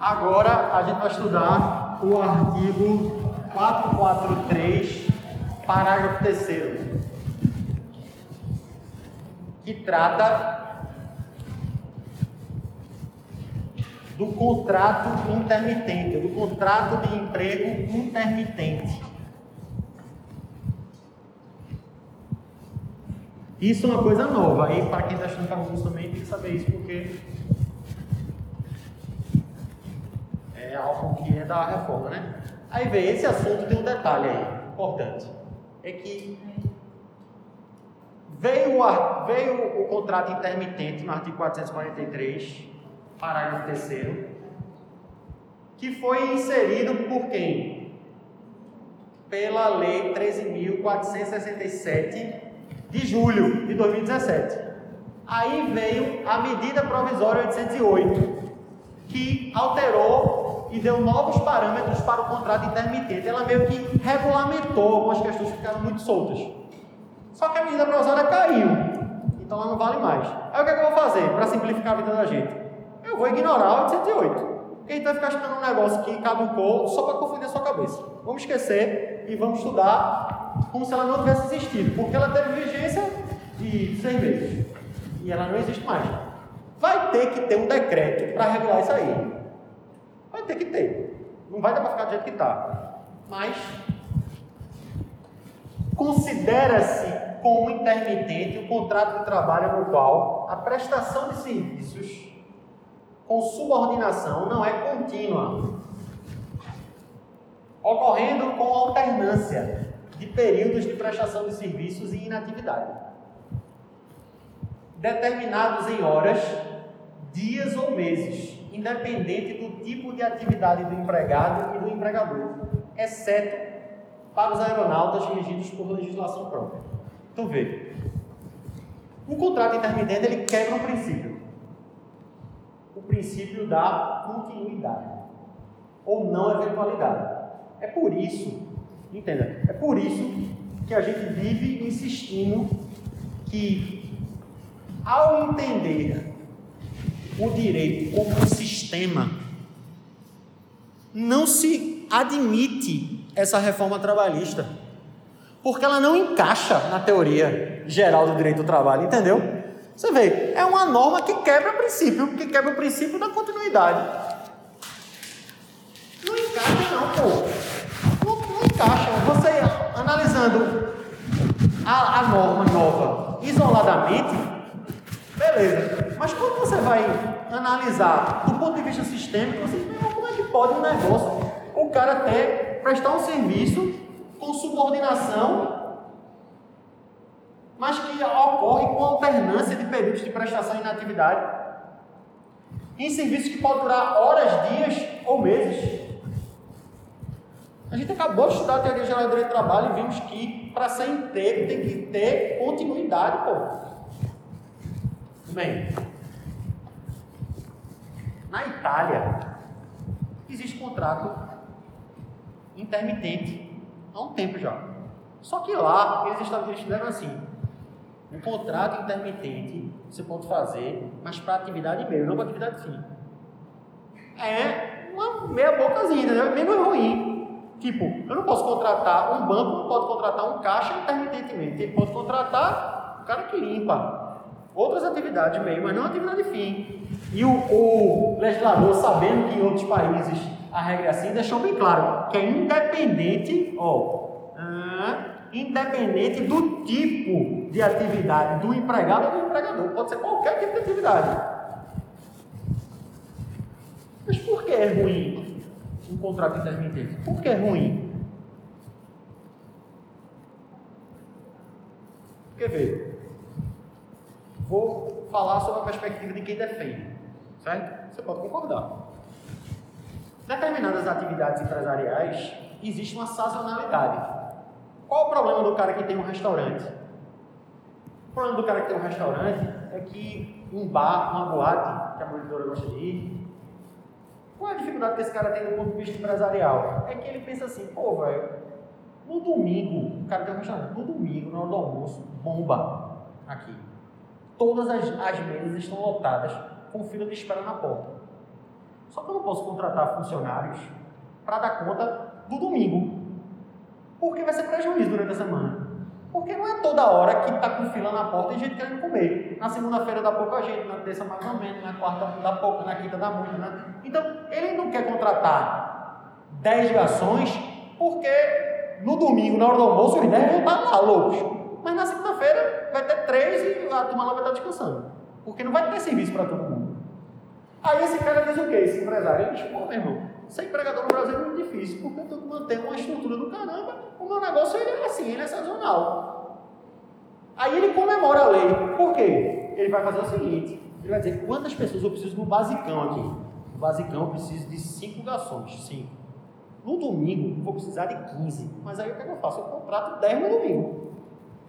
Agora a gente vai estudar o artigo 443, parágrafo 3 que trata do contrato intermitente, do contrato de emprego intermitente. Isso é uma coisa nova. Aí, para quem está estudando para também, tem que saber isso, porque é algo que é da reforma, né? Aí vem, esse assunto tem um detalhe aí, importante. É que veio, o, veio o contrato intermitente no artigo 443, parágrafo 3 que foi inserido por quem? Pela Lei 13.467 de julho de 2017. Aí veio a medida provisória 808, que alterou e deu novos parâmetros para o contrato intermitente. Ela meio que regulamentou algumas questões que ficaram muito soltas. Só que a medida provisória caiu, então ela não vale mais. Aí o que, é que eu vou fazer para simplificar a vida da gente? Eu vou ignorar o 808. Porque a gente vai ficar estudando um negócio que caducou só para confundir a sua cabeça. Vamos esquecer e vamos estudar como se ela não tivesse existido, porque ela teve vigência de seis meses e ela não existe mais. Vai ter que ter um decreto para regular isso aí. Vai ter que ter. Não vai dar para ficar do jeito que está. Mas considera-se como intermitente o contrato de trabalho no qual a prestação de serviços com subordinação não é contínua, ocorrendo com alternância de períodos de prestação de serviços e inatividade, determinados em horas, dias ou meses, independente do tipo de atividade do empregado e do empregador, exceto para os aeronautas regidos por legislação própria. Então veja, o contrato intermitente ele quebra um princípio, o princípio da continuidade ou não eventualidade. É por isso Entenda. É por isso que a gente vive insistindo que, ao entender o direito como um sistema, não se admite essa reforma trabalhista, porque ela não encaixa na teoria geral do direito do trabalho, entendeu? Você vê, é uma norma que quebra o princípio, que quebra o princípio da continuidade. Não encaixa não, pô encaixa. Você analisando a, a norma nova isoladamente, beleza. Mas quando você vai analisar do ponto de vista sistêmico, você vê como é que pode um negócio, o cara até prestar um serviço com subordinação, mas que ocorre com alternância de períodos de prestação e inatividade. Em serviços que podem durar horas, dias ou meses. A gente acabou de estudar a teoria geral do direito do trabalho e vimos que para ser inteiro tem que ter continuidade, pô. Bem, na Itália existe contrato intermitente há um tempo já. Só que lá eles estabeleceram assim: um contrato intermitente você pode fazer, mas para atividade meio, não para atividade fim. É uma meia bocazinha, né? menos ruim. Tipo, eu não posso contratar um banco, não pode contratar um caixa intermitentemente. Ele pode contratar o cara que limpa. Outras atividades meio, mas não atividade fim. E o, o legislador, sabendo que em outros países a regra é assim, deixou bem claro que é independente, ó, ah, independente do tipo de atividade do empregado ou do empregador. Pode ser qualquer tipo de atividade. Mas por que é ruim um contrato intermitente. Por que é ruim? Porque veja, vou falar sobre a perspectiva de quem defende, certo? Você pode concordar. Determinadas atividades empresariais existe uma sazonalidade. Qual o problema do cara que tem um restaurante? O problema do cara que tem um restaurante é que um bar, uma boate, que a monitora gosta de ir, qual é a dificuldade que esse cara tem do ponto de vista empresarial? É que ele pensa assim, pô, velho, no domingo, o cara tem um restaurante, no domingo, na hora do almoço, bomba aqui. Todas as, as mesas estão lotadas, com fila de espera na porta. Só que eu não posso contratar funcionários para dar conta do domingo. Porque vai ser prejuízo durante a semana. Porque não é toda hora que está com fila na porta e gente querendo comer. Na segunda-feira dá pouca gente, na terça mais ou menos, na quarta dá pouco, na quinta dá muito. Né? Então, ele não quer contratar 10 garçons porque no domingo, na hora do almoço, os 10 vão estar lá loucos. Mas na segunda-feira vai ter 3 e a turma lá vai estar descansando. Porque não vai ter serviço para todo mundo. Aí esse cara diz o quê? Esse empresário? Ele diz, pô, meu irmão, ser empregador no Brasil é muito difícil, porque tenho que manter uma estrutura do caramba, o meu negócio ele é assim, ele é sazonal. Aí ele comemora a lei. Por quê? Ele vai fazer o seguinte, ele vai dizer, quantas pessoas eu preciso no basicão aqui? No basicão eu preciso de 5 garçons, 5. No domingo eu vou precisar de 15. Mas aí o que, é que eu faço? Eu contrato 10 no domingo.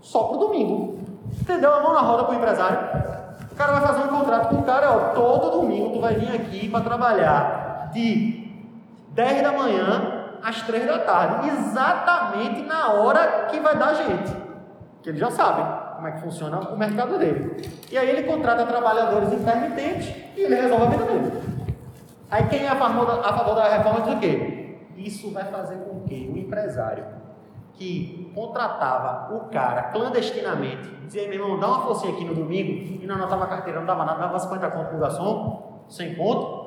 Só para o domingo. Entendeu? A mão na roda para o empresário. O cara vai fazer um contrato com o cara, ó, todo domingo tu vai vir aqui para trabalhar de 10 da manhã às 3 da tarde, exatamente na hora que vai dar gente. Que ele já sabe como é que funciona o mercado dele. E aí ele contrata trabalhadores intermitentes e ele resolve a vida dele. Aí quem é a favor da, a favor da reforma diz o quê? Isso vai fazer com que o empresário que contratava o cara clandestinamente, dizia, meu irmão, dá uma forcinha aqui no domingo, e não anotava carteira, não dava nada, dava 50 conto pro garçom, sem conto,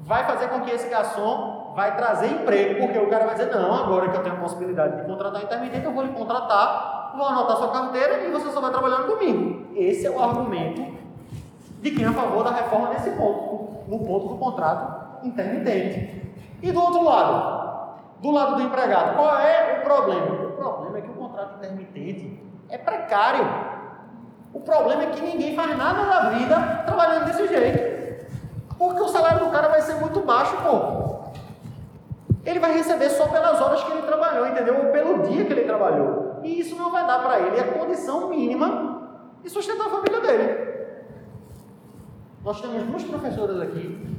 vai fazer com que esse garçom vai trazer emprego, porque o cara vai dizer, não, agora que eu tenho a possibilidade de contratar intermitente, eu vou lhe contratar, vou anotar sua carteira e você só vai trabalhar comigo. Esse é o argumento de quem é a favor da reforma nesse ponto, no ponto do contrato intermitente. E do outro lado, do lado do empregado, qual é o problema? O problema é que o contrato intermitente é precário. O problema é que ninguém faz nada da vida trabalhando desse jeito. Porque o salário do cara vai ser muito baixo, pô. Ele vai receber só pelas horas que ele trabalhou, entendeu? Ou pelo dia que ele trabalhou. E isso não vai dar para ele a condição mínima de sustentar a família dele. Nós temos duas professoras aqui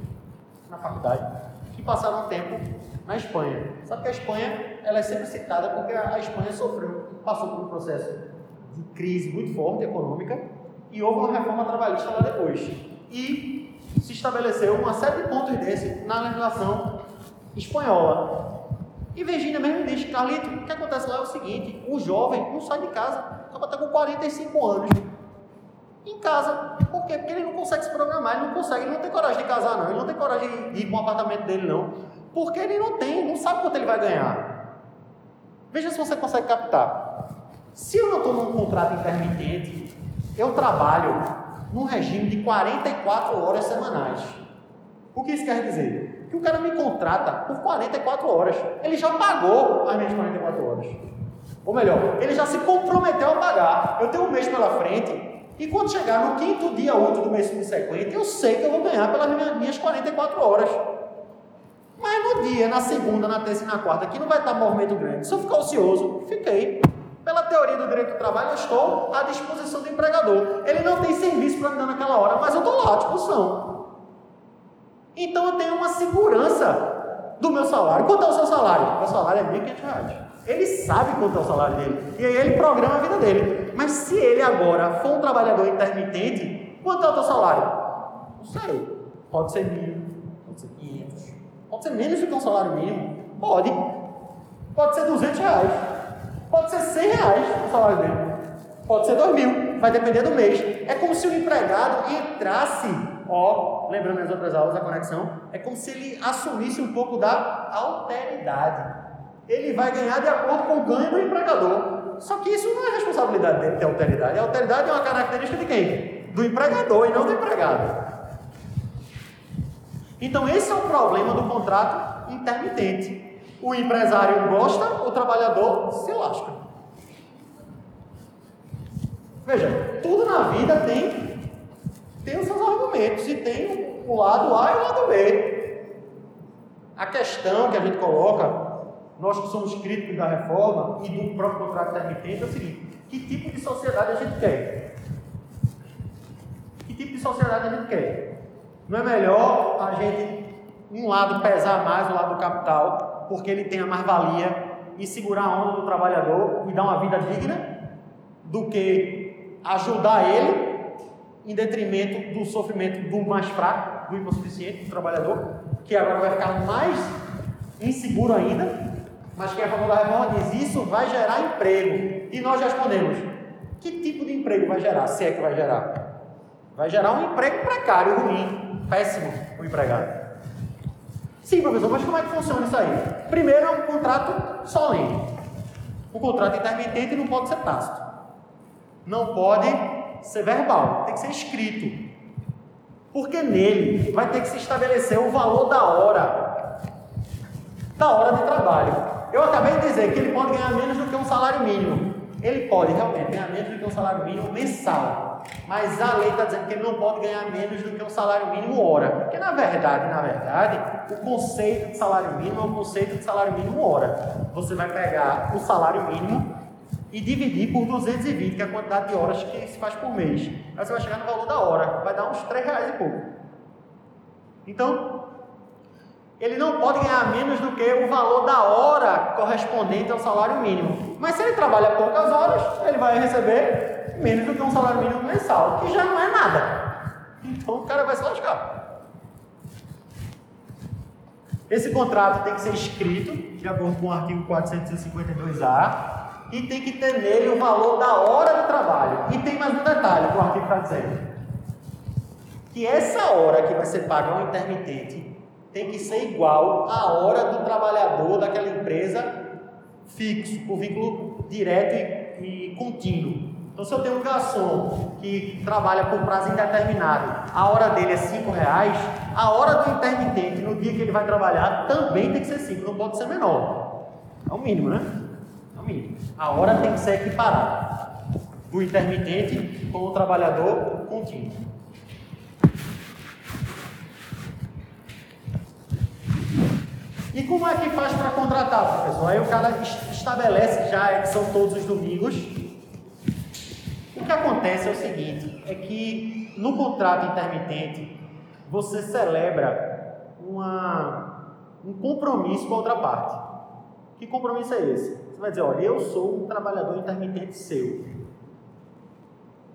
na faculdade que passaram tempo na Espanha. Sabe que a Espanha ela é sempre citada porque a Espanha sofreu, passou por um processo de crise muito forte econômica e houve uma reforma trabalhista lá depois. E se estabeleceu uma série de pontos desse na legislação espanhola. E Virginia mesmo diz, Carlito, o que acontece lá é o seguinte, o jovem não sai de casa, acaba até com 45 anos em casa. Por quê? Porque ele não consegue se programar, ele não consegue, ele não tem coragem de casar não, ele não tem coragem de ir para um apartamento dele não. Porque ele não tem, não sabe quanto ele vai ganhar. Veja se você consegue captar. Se eu não estou num contrato intermitente, eu trabalho num regime de 44 horas semanais. O que isso quer dizer? que o cara me contrata por 44 horas. Ele já pagou as minhas 44 horas. Ou melhor, ele já se comprometeu a pagar. Eu tenho um mês pela frente, e quando chegar no quinto dia útil do mês subsequente, eu sei que eu vou ganhar pelas minhas 44 horas. Mas no dia, na segunda, na terça e na quarta, que não vai estar movimento grande. Se eu ficar ocioso, fiquei. Pela teoria do direito do trabalho, eu estou à disposição do empregador. Ele não tem serviço para me dar naquela hora, mas eu estou lá à disposição. Então eu tenho uma segurança do meu salário. Quanto é o seu salário? Meu salário é R$ 1.500. Ele sabe quanto é o salário dele. E aí ele programa a vida dele. Mas se ele agora for um trabalhador intermitente, quanto é o teu salário? Não sei. Pode ser 500, pode ser menos do que um salário mínimo. Pode. Pode ser 200 reais. Pode ser 100 reais o salário dele. Pode ser 2 mil. Vai depender do mês. É como se o empregado entrasse ó, lembrando as outras aulas da conexão, é como se ele assumisse um pouco da alteridade. Ele vai ganhar de acordo com o ganho do empregador. Só que isso não é responsabilidade dele ter alteridade. A alteridade é uma característica de quem? Do empregador e não do empregado. Então esse é o problema do contrato intermitente. O empresário gosta, o trabalhador se lasca. Veja, tudo na vida tem tem os seus argumentos e tem o lado A e o lado B. A questão que a gente coloca, nós que somos críticos da reforma e do próprio contrato intermitente, é o seguinte: que tipo de sociedade a gente quer? Que tipo de sociedade a gente quer? Não é melhor a gente, um lado, pesar mais o lado do capital, porque ele tem a mais-valia e segurar a onda do trabalhador e dar uma vida digna, do que ajudar ele em detrimento do sofrimento do mais fraco, do hipossuficiente, do trabalhador, que agora vai ficar mais inseguro ainda. Mas quem é a favor da reforma diz: isso vai gerar emprego. E nós respondemos: que tipo de emprego vai gerar? Se é que vai gerar? Vai gerar um emprego precário, ruim, péssimo o empregado. Sim, professor, mas como é que funciona isso aí? Primeiro é um contrato solene. O contrato intermitente não pode ser tácito. Não pode ser verbal, tem que ser escrito. Porque nele vai ter que se estabelecer o valor da hora. Da hora de trabalho. Eu acabei de dizer que ele pode ganhar menos do que um salário mínimo. Ele pode realmente ganhar menos do que um salário mínimo mensal. Mas a lei está dizendo que ele não pode ganhar menos do que um salário mínimo hora. Porque na verdade, na verdade, o conceito de salário mínimo é o conceito de salário mínimo hora. Você vai pegar o salário mínimo e dividir por 220, que é a quantidade de horas que se faz por mês. Aí você vai chegar no valor da hora, vai dar uns 3 reais e pouco. Então, ele não pode ganhar menos do que o valor da hora correspondente ao salário mínimo. Mas se ele trabalha poucas horas, ele vai receber menos do que um salário mínimo mensal, que já não é nada. Então o cara vai se lascar. Esse contrato tem que ser escrito, de acordo com o artigo 452A, e tem que ter nele o valor da hora de trabalho. E tem mais um detalhe que o artigo está dizendo: que essa hora que vai ser paga ao intermitente tem que ser igual à hora do trabalhador daquela empresa fixo, por vínculo direto e, e contínuo. Então, se eu tenho um garçom que trabalha por prazo indeterminado, a hora dele é cinco reais, a hora do intermitente, no dia que ele vai trabalhar, também tem que ser cinco, não pode ser menor. É o mínimo, né? É o mínimo. A hora tem que ser equiparada. O intermitente com o trabalhador contínuo. E como é que faz para contratar, professor? Aí o cara estabelece já que são todos os domingos. Que acontece é o seguinte, é que no contrato intermitente você celebra uma, um compromisso com a outra parte. Que compromisso é esse? Você vai dizer, olha, eu sou um trabalhador intermitente seu.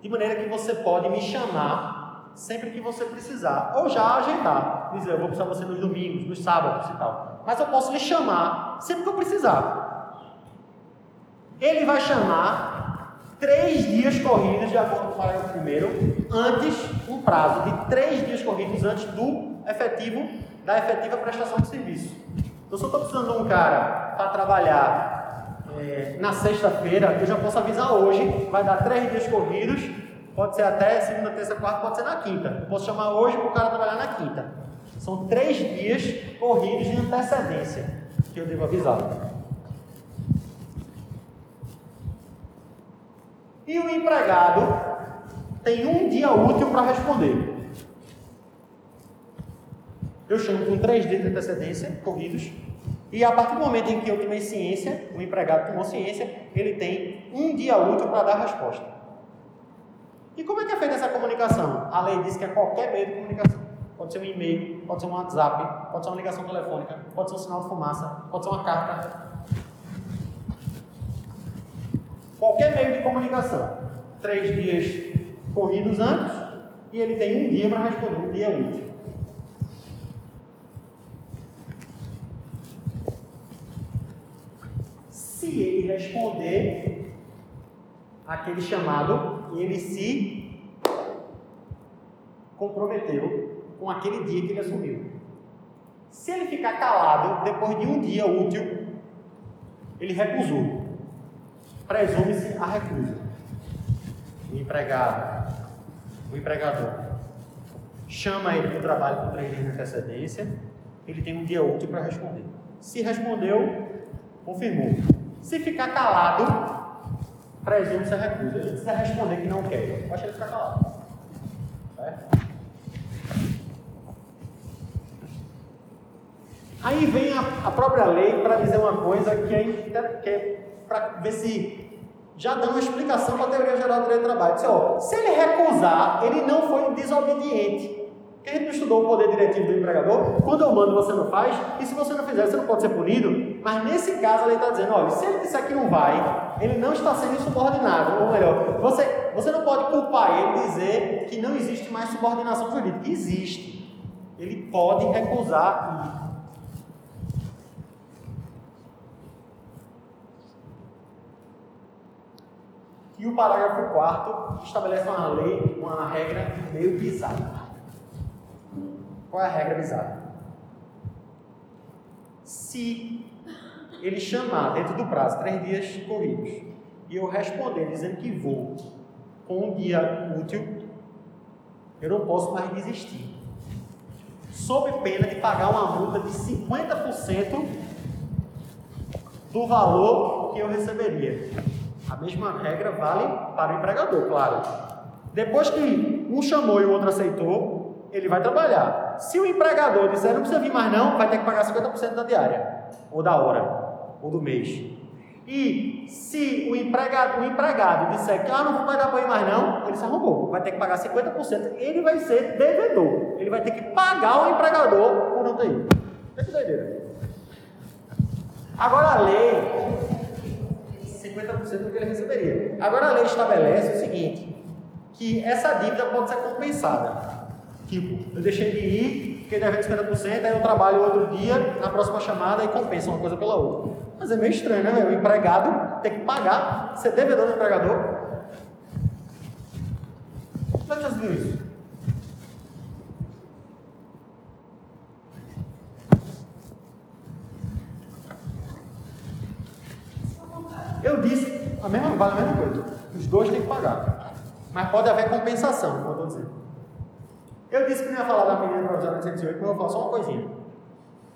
De maneira que você pode me chamar sempre que você precisar, ou já agendar. Dizer, eu vou precisar de você nos domingos, nos sábados e tal mas eu posso lhe chamar sempre que eu precisar. Ele vai chamar três dias corridos, de acordo com o parágrafo primeiro, antes, um prazo de três dias corridos antes do efetivo, da efetiva prestação de serviço. Então, se eu estou precisando de um cara para trabalhar é, na sexta-feira, eu já posso avisar hoje, vai dar três dias corridos, pode ser até segunda, terça, quarta, pode ser na quinta. Eu posso chamar hoje para o cara trabalhar na quinta. São três dias corridos de antecedência que eu devo avisar. E o empregado tem um dia útil para responder. Eu chamo com três dias de antecedência corridos. E a partir do momento em que eu tomei ciência, o empregado tomou ciência, ele tem um dia útil para dar a resposta. E como é que é feita essa comunicação? A lei diz que é qualquer meio de comunicação. Pode ser um e-mail, pode ser um WhatsApp, pode ser uma ligação telefônica, pode ser um sinal de fumaça, pode ser uma carta. Qualquer meio de comunicação. Três dias corridos antes e ele tem um dia para responder, um dia útil. Se ele responder aquele chamado, ele se comprometeu com aquele dia que ele assumiu. Se ele ficar calado depois de um dia útil, ele recusou. Presume-se a recusa. O empregado, o empregador, chama ele para o trabalho com três dias de antecedência, ele tem um dia útil para responder. Se respondeu, confirmou. Se ficar calado, presume-se a recusa. Ele precisa responder que não quer. Basta ele ficar calado. Certo? Aí vem a, a própria lei para dizer uma coisa que é, que é para ver se já dá uma explicação para a teoria geral do direito do trabalho. Diz, ó, se ele recusar, ele não foi desobediente. Porque a gente não estudou o poder diretivo do empregador. Quando eu mando, você não faz. E se você não fizer, você não pode ser punido. Mas nesse caso a lei está dizendo, olha, se ele disser que não vai, ele não está sendo insubordinado. Ou melhor, você, você não pode culpar ele dizer que não existe mais subordinação jurídica. Existe. Ele pode recusar E o parágrafo 4 estabelece uma lei, uma regra meio bizarra. Qual é a regra bizarra? Se ele chamar dentro do prazo, três dias corridos, e eu responder dizendo que vou com um dia útil, eu não posso mais desistir. Sob pena de pagar uma multa de 50% do valor que eu receberia. A mesma regra vale para o empregador, claro. Depois que um chamou e o outro aceitou, ele vai trabalhar. Se o empregador disser não precisa vir mais não, vai ter que pagar 50% da diária, ou da hora, ou do mês. E se o empregado, o empregado disser que ah, não vai dar banho mais não, ele se arrumou, vai ter que pagar 50%, ele vai ser devedor. Ele vai ter que pagar o empregador por não ter ido. É que doideira. Agora a lei 50% do que ele receberia. Agora a lei estabelece o seguinte, que essa dívida pode ser compensada. Tipo, eu deixei de ir, fiquei devendo 50%, aí eu trabalho outro dia, na próxima chamada, e compensa uma coisa pela outra. Mas é meio estranho, né? O empregado tem que pagar, ser devedor do empregador. Como é que você viu isso? Eu disse, a mesma, vale a mesma coisa. Os dois têm que pagar. Mas pode haver compensação, como eu estou dizendo. Eu disse que não ia falar da medida provisória 808, mas eu vou falar só uma coisinha.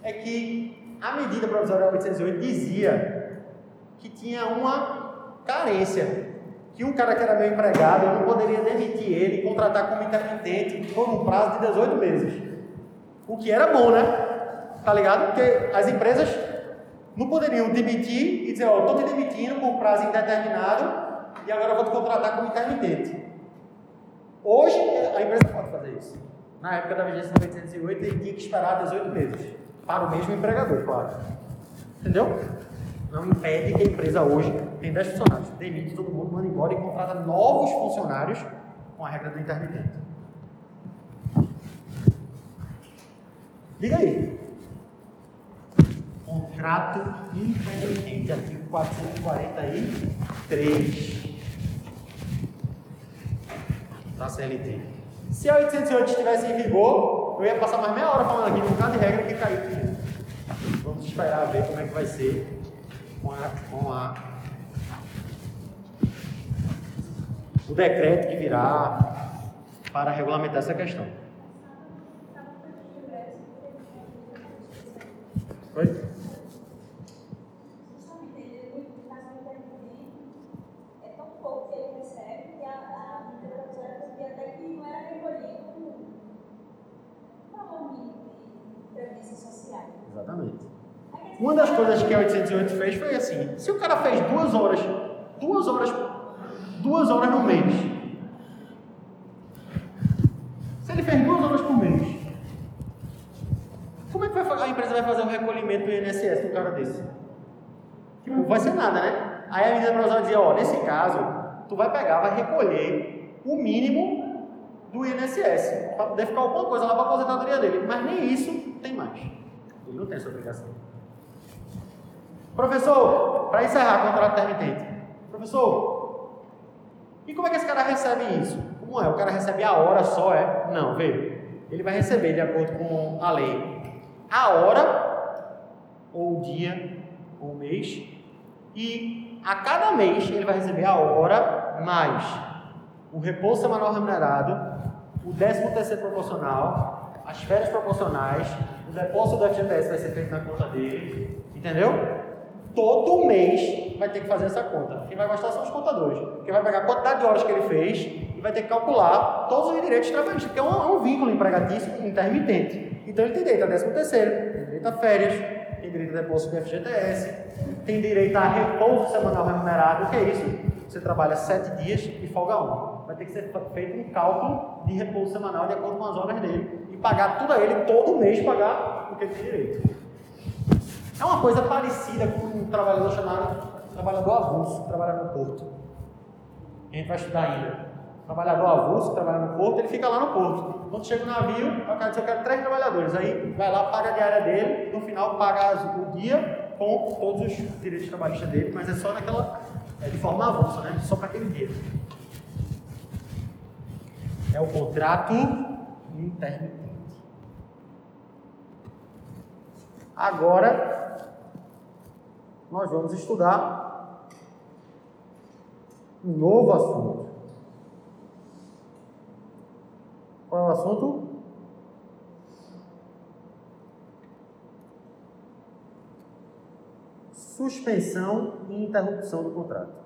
É que a medida provisória 808 dizia que tinha uma carência. Que um cara que era meu empregado, eu não poderia demitir ele e contratar como intermitente por um prazo de 18 meses. O que era bom, né? Tá ligado? Porque as empresas não poderiam demitir e dizer, ó, oh, estou te demitindo por prazo indeterminado e agora vou te contratar como intermitente. Hoje, a empresa pode fazer isso. Na época da vigência do 808, ele tinha que esperar 18 meses. Para o mesmo empregador, claro. Entendeu? Não impede que a empresa hoje tem 10 funcionários, demite todo mundo, manda embora e contrata novos funcionários com a regra do intermitente. Liga aí. Contrato intermitente, artigo 443 da CLT. Se a 808 estivesse em vigor, eu ia passar mais meia hora falando aqui de um bocado de regra que caiu. Vamos esperar ver como é que vai ser com a, com a o decreto que virá para regulamentar essa questão. Exatamente. Uma das coisas que a 808 fez foi assim: se o cara fez duas horas, duas horas, duas horas no mês, se ele fez duas horas por mês, como é que a empresa vai fazer o recolhimento do INSS do cara desse? Tipo, vai ser nada, né? Aí a medida provisória dizia: ó, nesse caso, tu vai pegar, vai recolher o mínimo do INSS, poder ficar alguma coisa lá para a aposentadoria dele. Mas nem isso tem mais. Ele não tem essa obrigação. Professor, para encerrar contrato intermitente. Professor, e como é que esse cara recebe isso? Como é? O cara recebe a hora só, é? Não, veja. Ele vai receber, de acordo com a lei, a hora, ou o dia, ou o mês, e a cada mês ele vai receber a hora mais o repouso semanal remunerado, o décimo terceiro proporcional, as férias proporcionais, o depósito do FGTS vai ser feito na conta dele, entendeu? Todo mês vai ter que fazer essa conta. Quem vai gostar são os contadores. Quem vai pegar a quantidade de horas que ele fez e vai ter que calcular todos os direitos trabalhistas, porque é um, é um vínculo empregatício intermitente. Então ele tem direito a 13 terceiro, tem direito a férias, tem direito a depósito do FGTS, tem direito a repouso semanal remunerado. O que é isso? Você trabalha sete dias e folga um. Vai ter que ser feito um cálculo de repouso semanal de acordo com as horas dele pagar tudo a ele todo mês, pagar o que ele tem direito. É uma coisa parecida com um trabalhador chamado trabalhador avulso, que trabalha no porto. A gente vai estudar ainda. Trabalhador avulso, que trabalha no porto, ele fica lá no porto. Quando chega o navio, o cara diz, eu quero três trabalhadores. Aí vai lá, paga a diária dele, no final paga o dia com todos os direitos trabalhistas dele, mas é só naquela, é de forma avulsa, né? Só para aquele dia. É o contrato intermitente. Agora, nós vamos estudar um novo assunto. Qual é o assunto? Suspensão e interrupção do contrato.